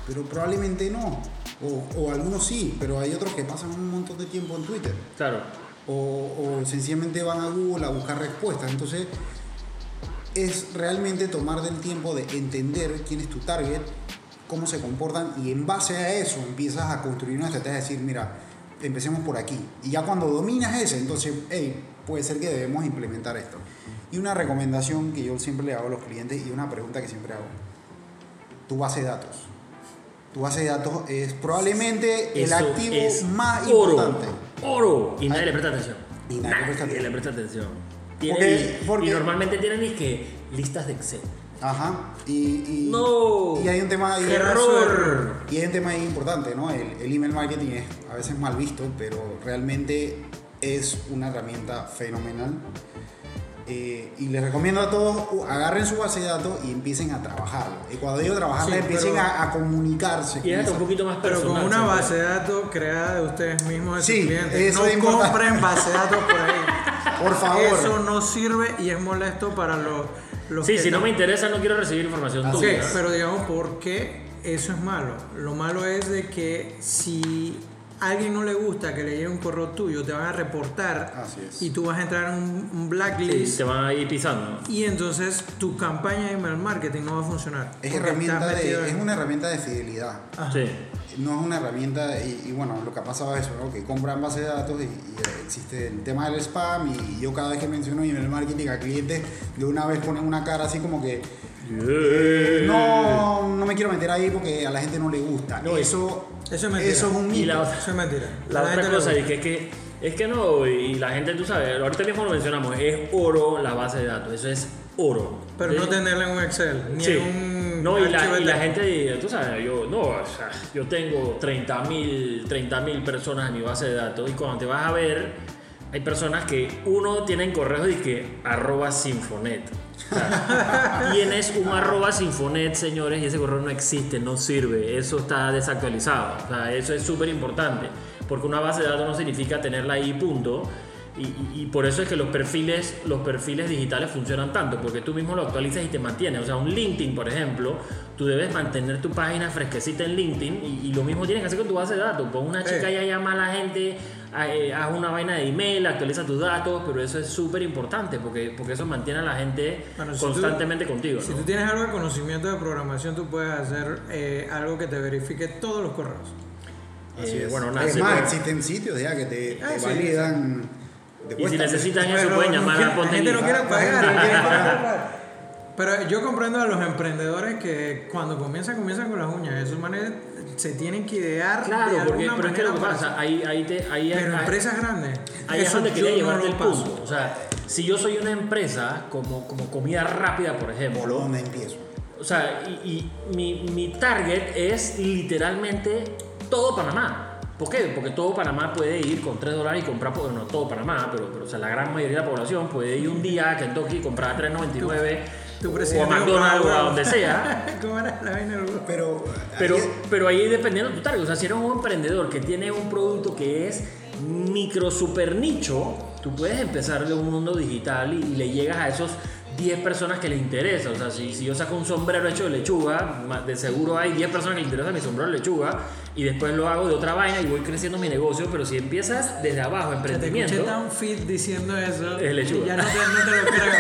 pero probablemente no. O, o algunos sí, pero hay otros que pasan un montón de tiempo en Twitter Claro. o, o sencillamente van a Google a buscar respuestas. Entonces, es realmente tomar del tiempo de entender quién es tu target, cómo se comportan y en base a eso empiezas a construir una estrategia, decir, mira, empecemos por aquí. Y ya cuando dominas ese, entonces, hey, puede ser que debemos implementar esto. Y una recomendación que yo siempre le hago a los clientes y una pregunta que siempre hago, tu base de datos. Tu base de datos es probablemente el activo más oro, importante. Oro. Y nadie le presta atención. Y nadie le presta atención. Tienen- Porque- y- porque- y normalmente tienen es que listas de Excel. Ajá. Y, y, No. y hay un tema ahí. Error. Y hay un tema ahí importante, ¿no? El, el email marketing es a veces mal visto, pero realmente es una herramienta fenomenal. Eh, y les recomiendo a todos, agarren su base de datos y empiecen a trabajarlo. Y cuando digo trabajarla, Sí, empiecen a, a comunicarse. Y con un poquito más Pero con una ¿sabes? base de datos creada de ustedes mismos, de sus Sí, clientes. eso no es compren base de datos por ahí. Por favor. Eso no sirve y es molesto para los, los Sí, que si no me interesa, no quiero recibir información tuya. es. pero digamos, ¿por qué eso es malo? Lo malo es de que si a alguien no le gusta que le llegue un correo tuyo, te van a reportar Así es. y tú vas a entrar en un, un Sí, blacklist te van a ir pisando. y entonces tu campaña de email marketing no va a funcionar. Es, herramienta de, una herramienta de fidelidad. Sí. No es una herramienta y, y bueno, lo que ha pasado es eso, ¿no? que compran base de datos y, y existe el tema del spam y yo cada vez que menciono email marketing a clientes de una vez ponen una cara así como que no, no me quiero meter ahí porque a la gente no le gusta. No, eso, Eso es mentira. eso es un Y la otra- Eso es mentira. La otra cosa es que, es que es que no, y la gente, tú sabes, ahorita mismo lo mencionamos, es oro la base de datos, eso es oro. Pero no tenerla en un Excel, ni Sí. en un No, y la, y la gente, tú sabes, yo, no, o sea, yo tengo 30 mil personas en mi base de datos y cuando te vas a ver, hay personas que uno tienen correos de que arroba sinfonet. O sea, tienes un arroba sinfonet, señores, y ese correo no existe, no sirve, eso está desactualizado. O sea, eso es súper importante, porque una base de datos no significa tenerla ahí, punto. Y, y- y por eso es que los perfiles, los perfiles digitales funcionan tanto, porque tú mismo lo actualizas y te mantienes. O sea, un LinkedIn, por ejemplo, tú debes mantener tu página fresquecita en LinkedIn y, y lo mismo tienes que hacer con tu base de datos. Pon una chica Eh. y ahí llama a la gente, eh, haz una vaina de email, actualiza tus datos, pero eso es súper importante porque, porque eso mantiene a la gente Bueno, si tú- constantemente contigo. Si ¿no? tú tienes algo de conocimiento de programación, tú puedes hacer eh, algo que te verifique todos los correos. Así Eh, es. bueno, nada, es sí, más, pero- existen sitios ya que te, Ah, te sí, validan. Y si necesitan eso, pueden no llamar a la Ponte gente no quiere pagar, no quiere pagar. Pero yo comprendo a los emprendedores que cuando comienzan, comienzan con las uñas. Esos manes se tienen que idear. de Claro, porque, pero es que lo que pasa, ahí, ahí, te, ahí, Pero ahí- empresas grandes. Ahí es donde quería no llevarte lo el paso. punto. O sea, si yo soy una empresa como, como comida rápida, por ¿Por ejemplo, dónde empiezo? o sea, y, y mi, mi target es literalmente todo Panamá. ¿Por qué? Porque todo Panamá puede ir con 3 dólares y comprar, bueno, no todo Panamá, pero, pero o sea, la gran mayoría de la población puede ir un día a Kentucky y comprar a 3.99 Tu o a McDonald's o a donde sea. ¿Cómo era la vaina? Pero, Pero, ahí- pero ahí dependiendo de tu target. O sea, si eres un emprendedor que tiene un producto que es micro super nicho, tú puedes empezar de un mundo digital y, y le llegas a esos 10 personas que les interesa. O sea, si, si yo saco un sombrero hecho de lechuga, de seguro hay 10 personas que les interesa mi sombrero de lechuga y después lo hago de otra vaina y voy creciendo mi negocio. Pero si empiezas desde abajo, te emprendimiento. escuché tan fit diciendo eso. Es lechuga. Ya no te, no te lo creo.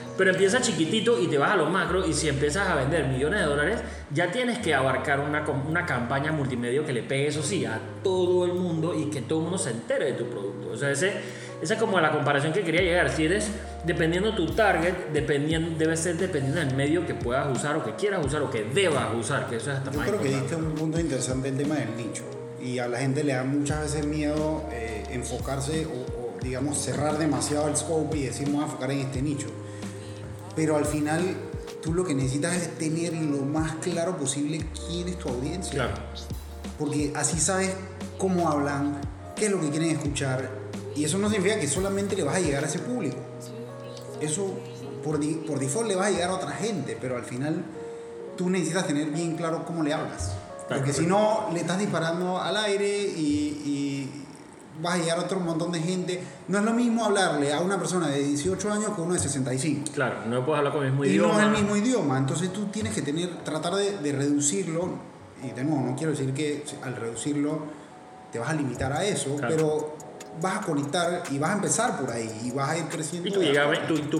Pero empieza chiquitito y te vas a los macros y si empiezas a vender millones de dólares, ya tienes que abarcar una, una campaña multimedia que le pegue, eso sí, a todo el mundo y que todo el mundo se entere de tu producto. O sea, ese, esa es como la comparación que quería llegar. Si eres, dependiendo tu target, dependiendo, debe ser dependiendo del medio que puedas usar o que quieras usar o que debas usar, que eso es hasta Yo más creo que diste un punto interesante el tema del nicho. Y a la gente le da muchas veces miedo eh, enfocarse o, o, digamos, cerrar demasiado el scope y decir, voy a enfocar en este nicho. Pero al final, tú lo que necesitas es tener lo más claro posible quién es tu audiencia. Claro. Porque así sabes cómo hablan, qué es lo que quieren escuchar. Y eso no significa que solamente le vas a llegar a ese público. Eso por, por default le va a llegar a otra gente, pero al final tú necesitas tener bien claro cómo le hablas. Porque si no, le estás disparando al aire y, y vas a llegar a otro montón de gente. No es lo mismo hablarle a una persona de 18 años que uno de 65. Claro, no puedes hablar con el mismo Y idioma. no es el mismo idioma, entonces tú tienes que tener, tratar de, de reducirlo, y de nuevo, no quiero decir que al reducirlo te vas a limitar a eso, Claro. pero vas a conectar y vas a empezar por ahí y vas a ir creciendo. Y tu, llega-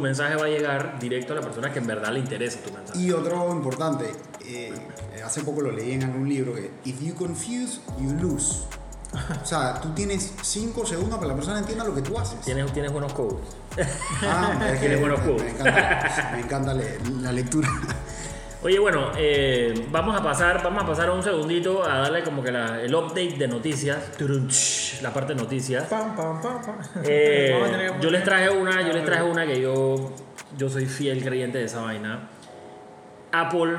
mensaje va a llegar directo a la persona que en verdad le interesa tu mensaje. Y otro importante, eh, hace poco lo leí en algún libro, que if you confuse, you lose. O sea, tú tienes 5 segundos para que la persona entienda lo que tú haces. Tienes, tienes buenos codes. Ah, es que Tienes buenos me, codos. me encanta, me encanta la lectura. Oye, bueno, eh, vamos a pasar, vamos a pasar un segundito a darle como que la- el update de noticias, Turunch, la parte de noticias. Pam, pam, pam, pam. Eh, yo les traje una, yo les traje una que yo, yo soy fiel creyente de esa vaina. Apple,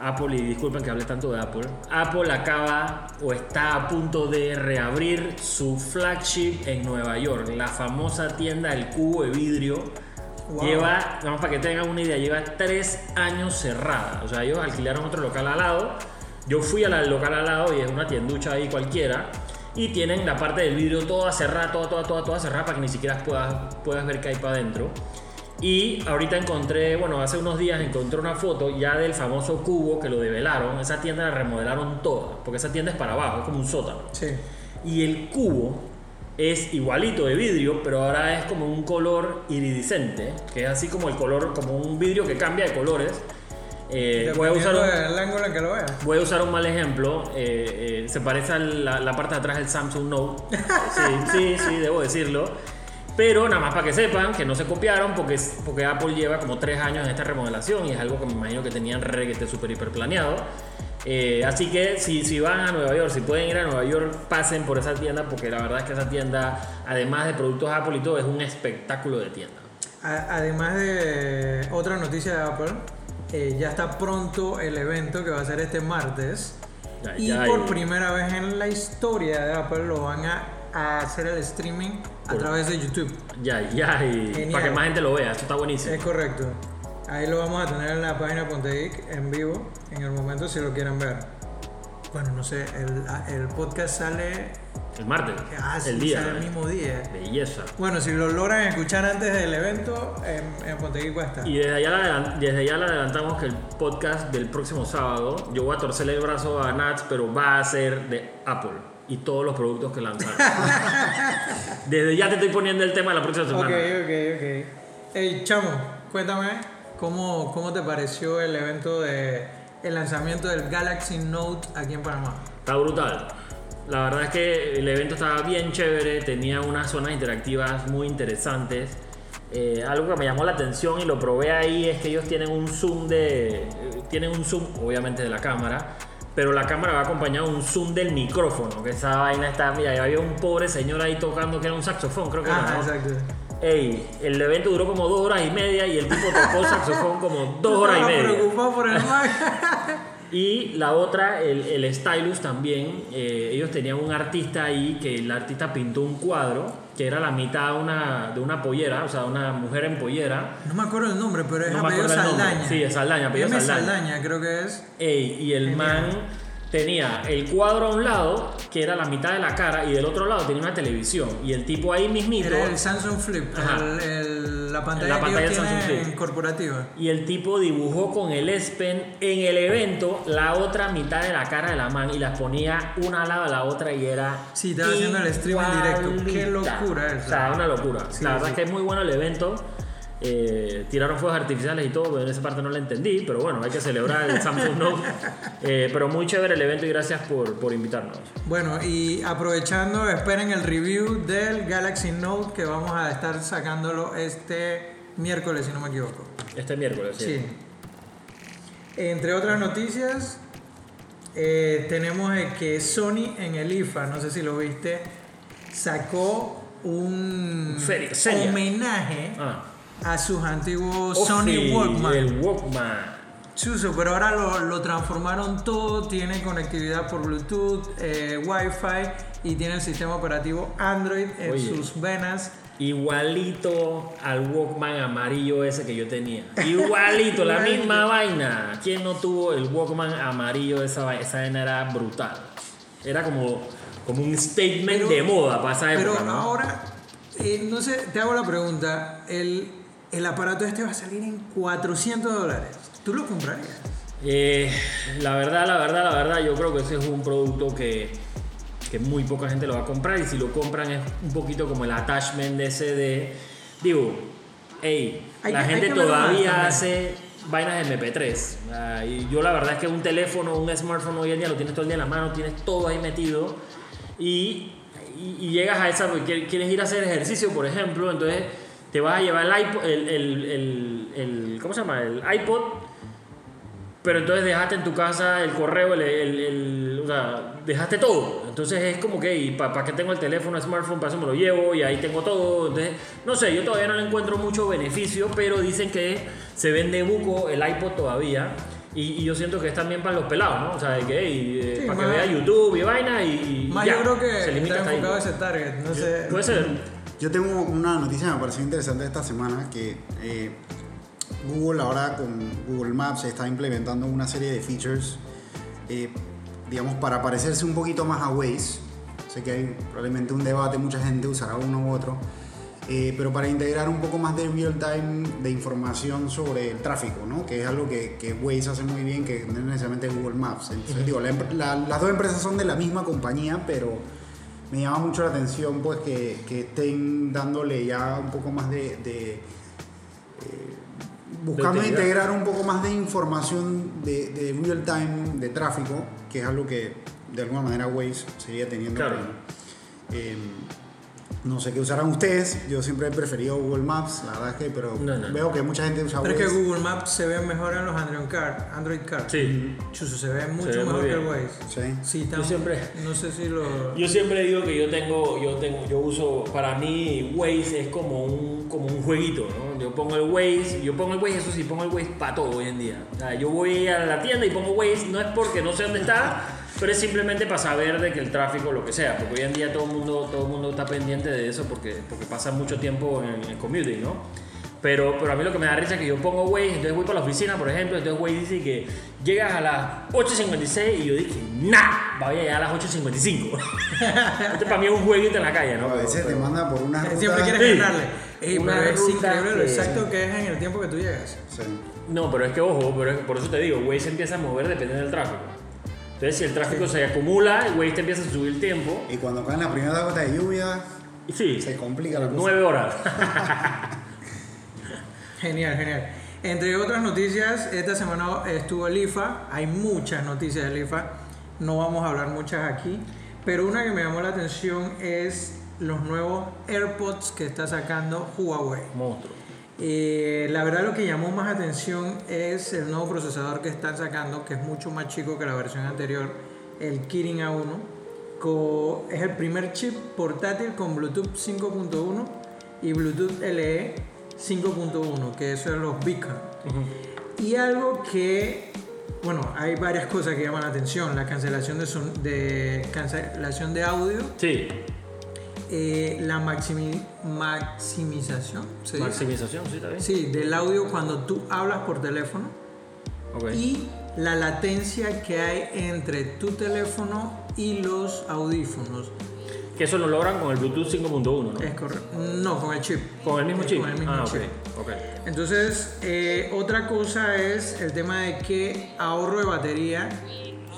Apple y disculpen que hable tanto de Apple. Apple acaba o está a punto de reabrir su flagship en Nueva York, la famosa tienda del cubo de vidrio. Wow. Lleva, vamos para que tengan una idea, lleva tres años cerrada. O sea, ellos alquilaron otro local al lado. Yo fui al local al lado y es una tienducha ahí cualquiera. Y tienen la parte del vidrio toda cerrada, toda, toda, toda, toda cerrada para que ni siquiera puedas, puedas ver qué hay para adentro. Y ahorita encontré, bueno, hace unos días encontré una foto ya del famoso cubo que lo develaron. Esa tienda la remodelaron toda, porque esa tienda es para abajo, es como un sótano. Sí. Y el cubo es igualito de vidrio, pero ahora es como un color iridiscente, que es así como el color, como un vidrio que cambia de colores. Eh, voy, a usar un, del ángulo en que lo veas. voy a usar un mal ejemplo. eh, eh, se parece a la, la parte de atrás del Samsung Note. Sí, sí, sí, debo decirlo. Pero nada más para que sepan que no se copiaron porque, porque Apple lleva como tres años en esta remodelación y es algo que me imagino que tenían reguete súper hiper planeado. Eh, así que si, si van a Nueva York, si pueden ir a Nueva York, pasen por esa tienda porque la verdad es que esa tienda, además de productos Apple y todo, es un espectáculo de tienda. A- Además de otra noticia de Apple, eh, ya está pronto el evento que va a ser este martes. Ya, y ya, por y- primera vez en la historia de Apple lo van a, a hacer el streaming a Por- través de YouTube. Ya, ya, y Genial. para que más gente lo vea, esto está buenísimo. Es correcto. Ahí lo vamos a tener en la página Ponte Geek en vivo, en el momento si lo quieren ver. Bueno, no sé, el, el podcast sale, El martes, ah, sí, el día. sale el mismo día. Belleza. Bueno, si lo logran escuchar antes del evento, en, en Ponte Geek va a estar. Y desde allá, desde allá le adelantamos que el podcast del próximo sábado, yo voy a torcerle el brazo a Nats, pero va a ser de Apple y todos los productos que lanzaron. desde ya te estoy poniendo el tema de la próxima Ok, semana. ok, ok. Hey, Chamo, cuéntame cómo, cómo te pareció el evento de el lanzamiento del Galaxy Note aquí en Panamá. Está brutal. La verdad es que el evento estaba bien chévere, tenía unas zonas interactivas muy interesantes. Eh, algo que me llamó la atención y lo probé ahí es que ellos tienen un zoom de. eh, Tienen un zoom, obviamente, de la cámara, pero la cámara va acompañado de un zoom del micrófono. Que esa vaina está. Mira, había un pobre señor ahí tocando que era un saxofón, creo que era. Ajá, ¿no? exacto. Ey, el evento duró como dos horas y media y el tipo tocó saxofón como dos horas y media. preocupado por el. Y la otra, el, el Stylus también, eh, ellos tenían un artista ahí que el artista pintó un cuadro que era la mitad de una, de una pollera, o sea, una mujer en pollera. No me acuerdo el nombre, pero es No apellido. Saldaña. Sí, es Saldaña, apellido. Saldaña. Saldaña, creo que es. Ey, y el man tenía el cuadro a un lado, que era la mitad de la cara, y del otro lado tenía una televisión. Y el tipo ahí mismito... Era el Samsung Flip, Ajá. el- el- la pantalla, La que Samsung Flip. corporativa. Y el tipo dibujó con el S Pen en el evento la otra mitad de la cara de la man y las ponía una al lado de la otra y era. Sí, estaba haciendo el stream en directo. Qué locura eso. O sea, una locura. Sí, la verdad sí. es que es muy bueno el evento. Eh, tiraron fuegos artificiales y todo, pero en esa parte no la entendí. Pero bueno, hay que celebrar el Samsung Note. Eh, pero muy chévere el evento y gracias por, por invitarnos. Bueno, y aprovechando, esperen el review del Galaxy Note que vamos a estar sacándolo este miércoles, si no me equivoco. Este miércoles, sí. Sí. Entre otras noticias, eh, tenemos que Sony en el IFA, no sé si lo viste, sacó un Feria, homenaje Ah. A sus antiguos Ofi, Sony Walkman. El Walkman. Chuzo, pero ahora lo, lo transformaron todo, tiene conectividad por Bluetooth, eh, Wi-Fi y tiene el sistema operativo Android en Oye. sus venas. Igualito al Walkman amarillo ese que yo tenía. Igualito, la misma vaina. ¿Quién no tuvo el Walkman amarillo esa? Esa vaina era brutal. Era como, como un statement Pero- de moda para esa época. Pero ¿no? ahora, eh, no sé, te hago la pregunta, el, el aparato este va a salir en 400 dólares. ¿Tú lo comprarías? Eh, la verdad, la verdad, la verdad, yo creo que ese es un producto que, que muy poca gente lo va a comprar y si lo compran es un poquito como el attachment de ese de... Digo, hey, Hay la que- gente todavía hace vainas de MP3. Ah, y yo la verdad es que un teléfono, un smartphone hoy en día lo tienes todo el día en la mano, tienes todo ahí metido y, y- y llegas a esa, quieres ir a hacer ejercicio, por ejemplo, entonces te vas a llevar el iPod, el, el, el- el- ¿cómo se llama? El iPod pero entonces dejaste en tu casa el correo, el, el- el- o sea, dejaste todo. Entonces es como que, ¿para qué tengo el teléfono, el smartphone? Para eso me lo llevo y ahí tengo todo. Entonces, no sé, yo todavía no le encuentro mucho beneficio, pero dicen que se vende buco el iPod todavía. Y, y yo siento que es también para los pelados, ¿no? O sea, de que, hey, eh, Sí, para que vea YouTube y vaina y. y Más ya, yo creo que se limita está enfocado a ese target, no sé. Puede ser. Yo tengo una noticia que me pareció interesante esta semana que eh, Google ahora con Google Maps está implementando una serie de features, eh, digamos, para parecerse un poquito más a Waze. Sé que hay probablemente un debate, mucha gente usará uno u otro, eh, pero para integrar un poco más de real time de información sobre el tráfico, ¿no? que es algo que, que Waze hace muy bien, que no es necesariamente Google Maps. Entonces, digo, la la- las dos empresas son de la misma compañía, pero me llama mucho la atención pues que, que estén dándole ya un poco más de, de, eh, buscando integrar un poco más de información de, de real time de tráfico que es algo que de alguna manera Waze seguía teniendo Claro. eh, no sé qué usarán ustedes yo siempre he preferido Google Maps la verdad es que pero No, no. veo que mucha gente usa Pero es que Waze Google Maps se ve mejor en los Android Car, Android Car. Sí. Chuzo, se ve mucho ve muy mejor que el. Waze. sí Sí, Yo siempre- No sé si lo. Yo siempre digo que yo tengo, yo tengo, yo uso, para mí Waze es como un como un jueguito, ¿no? Yo pongo el Waze, yo pongo el Waze, eso sí, pongo el Waze para todo hoy en día. O sea, yo voy a la tienda y pongo Waze, no es porque no sé dónde está, pero es simplemente para saber de que el tráfico, lo que sea, porque hoy en día todo el mundo, todo el mundo está pendiente de eso porque, porque pasa mucho tiempo en el commuting, ¿no? Pero, pero a mí lo que me da risa es que yo pongo Waze, entonces voy para la oficina, por ejemplo, entonces Waze dice que llegas a las 8.56 y yo dije, nah, voy a llegar a las 8.55. Este para mí es un jueguito en la calle, ¿no? A veces te manda por una ruta. Siempre quieres Sí. ganarle. Ey, Una pero es ruta increíble lo que- exacto que es en el tiempo que tú llegas. Sí. No, pero es que ojo, pero es- por eso te digo, Waze empieza a mover dependiendo del tráfico. Entonces, si el tráfico se acumula, el Waze te empieza a subir el tiempo. Y cuando caen las primeras gotas de lluvia, sí, se complica la cosa. nueve horas. Genial, genial. Entre otras noticias, esta semana estuvo el IFA. Hay muchas noticias del IFA. No vamos a hablar muchas aquí. Pero una que me llamó la atención es los nuevos AirPods que está sacando Huawei. Monstruo. Eh, la verdad lo que llamó más atención es el nuevo procesador que están sacando, que es mucho más chico que la versión anterior, el Kirin A1. co- es el primer chip portátil con Bluetooth 5.1 y Bluetooth LE 5.1, que eso es los Beacon. Y algo que, bueno, hay varias cosas que llaman la atención, la cancelación de, son- de, cancelación de audio, Sí, eh, la maximi- maximización, ¿se dice? maximización, sí, bien. Sí, del audio cuando tú hablas por teléfono y la latencia que hay entre tu teléfono y los audífonos. Que eso lo logran con el Bluetooth 5.1, ¿no? Es correcto. No, con el chip. Con el mismo Es chip. Con el mismo ah, chip. ok. ok. Entonces, eh, otra cosa es el tema de que ahorro de batería.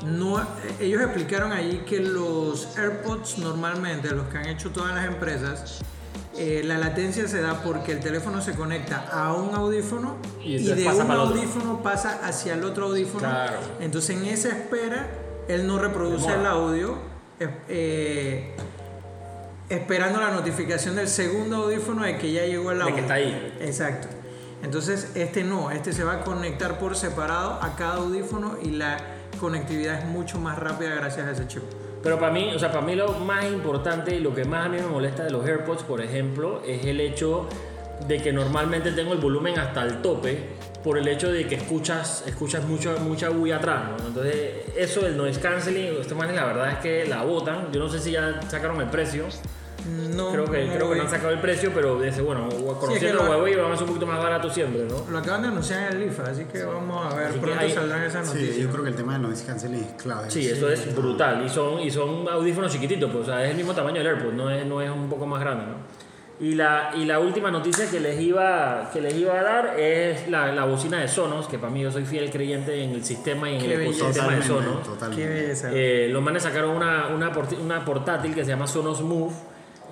No, eh, ellos explicaron allí que los AirPods normalmente, los que han hecho todas las empresas, eh, la latencia se da porque el teléfono se conecta a un audífono Y de un audífono pasa hacia el otro audífono. Claro. Entonces en esa espera, él no reproduce Demora. el audio. eh, esperando la notificación del segundo audífono de que ya llegó el De audio. que está ahí. Exacto. Entonces, este no, este se va a conectar por separado a cada audífono y la conectividad es mucho más rápida gracias a ese chip. Pero para mí, o sea, para mí lo más importante y lo que más a mí me molesta de los AirPods, por ejemplo, es el hecho de que normalmente tengo el volumen hasta el tope por el hecho de que escuchas, escuchas mucho, mucha bulla atrás, ¿no? Entonces, eso del noise canceling, estos manes la verdad es que la botan. Yo no sé si ya sacaron el precio. No, Creo que, no creo lo que no han sacado el precio, pero dice, bueno, conociendo lo- a Huawei van a ser un poquito más barato siempre, ¿no? Lo acaban de anunciar en el IFA, así que vamos a ver, Así que pronto hay- saldrán esas Sí, noticias. yo creo que el tema del noise canceling es clave. Sí, eso es brutal. Y son, y son audífonos chiquititos, pues, o sea, es el mismo tamaño del AirPod, no es, no es un poco más grande, ¿no? Y la, y la última noticia que les iba, que les iba a dar es la, la bocina de Sonos, que para mí yo soy fiel creyente en el sistema y en Qué el belleza. ecosistema de Totalmente, Sonos. Qué totalmente. belleza. Eh, los manes sacaron una, una, porti- una portátil que se llama Sonos Move.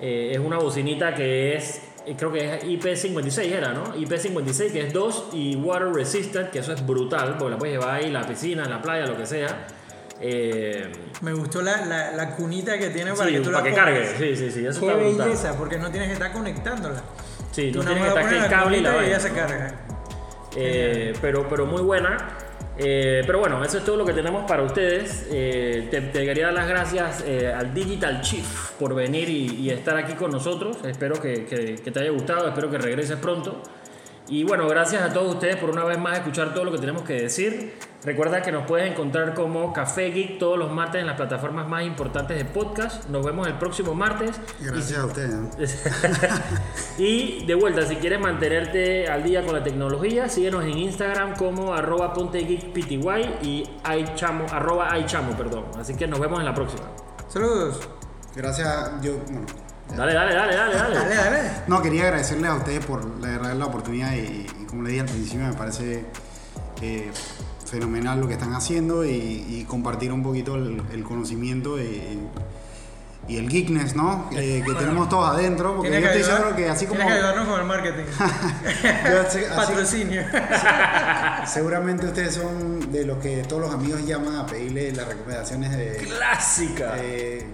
Eh, es una bocinita que es, eh, creo que es IP56 era, ¿no? IP56 que es 2 y water resistant, que eso es brutal, porque la puedes llevar ahí a la piscina, a la playa, lo que sea. Eh, Me gustó la, la, la cunita que tiene para sí, que tú para la que. Sí, sí, sí, eso Qué está brutal. belleza, porque no tienes que estar conectándola. Sí, Tú no tienes que estar que el cable y la cunita vaina, ya se carga. Eh, pero, pero muy buena. Eh, pero bueno, eso es todo lo que tenemos para ustedes. Eh, te, quería dar las gracias eh, al Digital Chief por venir y, estar aquí con nosotros. Espero que te haya gustado, espero que regreses pronto. Y bueno, gracias a todos ustedes por una vez más escuchar todo lo que tenemos que decir. Recuerda que nos puedes encontrar como Café Geek todos los martes en las plataformas más importantes de podcast. Nos vemos el próximo martes. Gracias a ustedes. ¿no? y de vuelta, si quieres mantenerte al día con la tecnología, síguenos en Instagram como arroba pontegeekpty y ichamo, arroba ichamo, perdón. Así que nos vemos en la próxima. Saludos. Gracias, yo, bueno, Dale, dale, dale, dale, dale. Dale, dale. No, quería agradecerles a ustedes por la verdad la oportunidad y, y como les dije al principio me parece eh, fenomenal lo que están haciendo y, y compartir un poquito el, el conocimiento y, y el geekness, ¿no? Eh, que tenemos todos adentro, porque yo Tienes que estoy ayudar- seguro que así como... Tienes que ayudarnos con el marketing. así- Patrocinio. seguramente ustedes son de los que todos los amigos llaman a pedirle las recomendaciones de... Clásica. eh,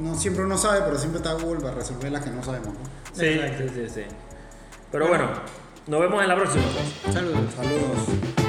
no siempre uno sabe, pero siempre está Google para resolver las que no sabemos. ¿no? Sí, sí, sí, sí. Pero bueno, nos vemos en la próxima. Saludos. Saludos.